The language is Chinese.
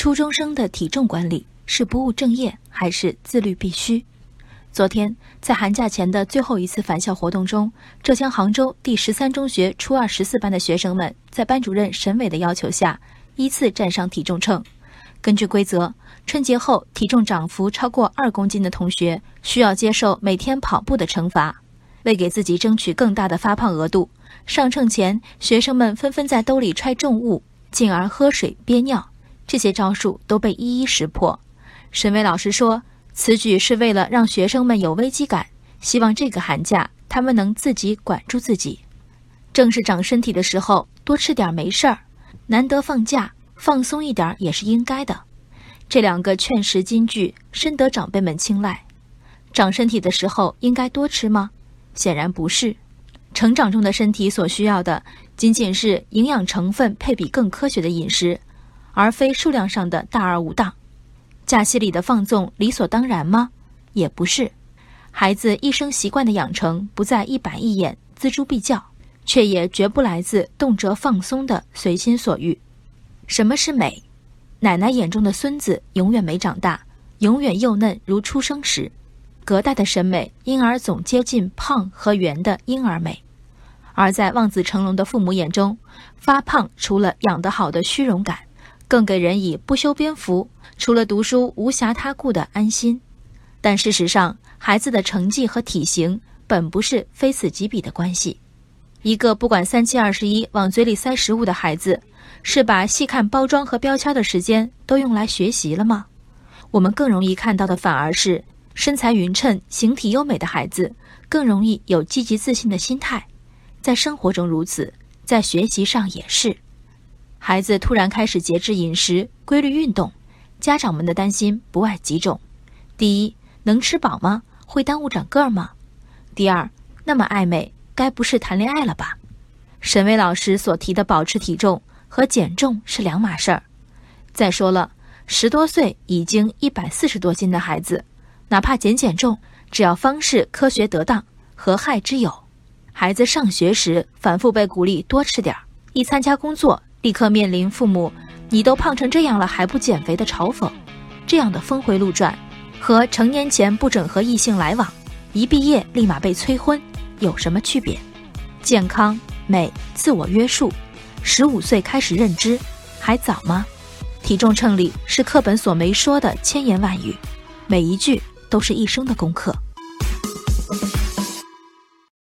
初中生的体重管理是不务正业还是自律必须？昨天在寒假前的最后一次返校活动中，浙江杭州第十三中学初二十四班的学生们在班主任沈伟的要求下，依次站上体重秤。根据规则，春节后体重涨幅超过二公斤的同学需要接受每天跑步的惩罚。为给自己争取更大的发胖额度，上秤前学生们纷纷在兜里揣重物，进而喝水憋尿。这些招数都被一一识破。沈巍老师说，此举是为了让学生们有危机感，希望这个寒假他们能自己管住自己。正是长身体的时候，多吃点没事儿；难得放假，放松一点也是应该的。这两个劝食金句深得长辈们青睐。长身体的时候应该多吃吗？显然不是。成长中的身体所需要的，仅仅是营养成分配比更科学的饮食。而非数量上的大而无当，假期里的放纵理所当然吗？也不是。孩子一生习惯的养成不在一板一眼、锱铢必较，却也绝不来自动辄放松的随心所欲。什么是美？奶奶眼中的孙子永远没长大，永远幼嫩如出生时。隔代的审美，因而总接近胖和圆的婴儿美。而在望子成龙的父母眼中，发胖除了养得好的虚荣感。更给人以不修边幅，除了读书无暇他顾的安心。但事实上，孩子的成绩和体型本不是非此即彼的关系。一个不管三七二十一往嘴里塞食物的孩子，是把细看包装和标签的时间都用来学习了吗？我们更容易看到的反而是身材匀称、形体优美的孩子，更容易有积极自信的心态。在生活中如此，在学习上也是。孩子突然开始节制饮食、规律运动，家长们的担心不外几种：第一，能吃饱吗？会耽误长个儿吗？第二，那么爱美，该不是谈恋爱了吧？沈巍老师所提的保持体重和减重是两码事儿。再说了，十多岁已经一百四十多斤的孩子，哪怕减减重，只要方式科学得当，何害之有？孩子上学时反复被鼓励多吃点儿，一参加工作。立刻面临父母“你都胖成这样了还不减肥”的嘲讽，这样的峰回路转，和成年前不准和异性来往，一毕业立马被催婚，有什么区别？健康、美、自我约束，十五岁开始认知，还早吗？体重秤里是课本所没说的千言万语，每一句都是一生的功课。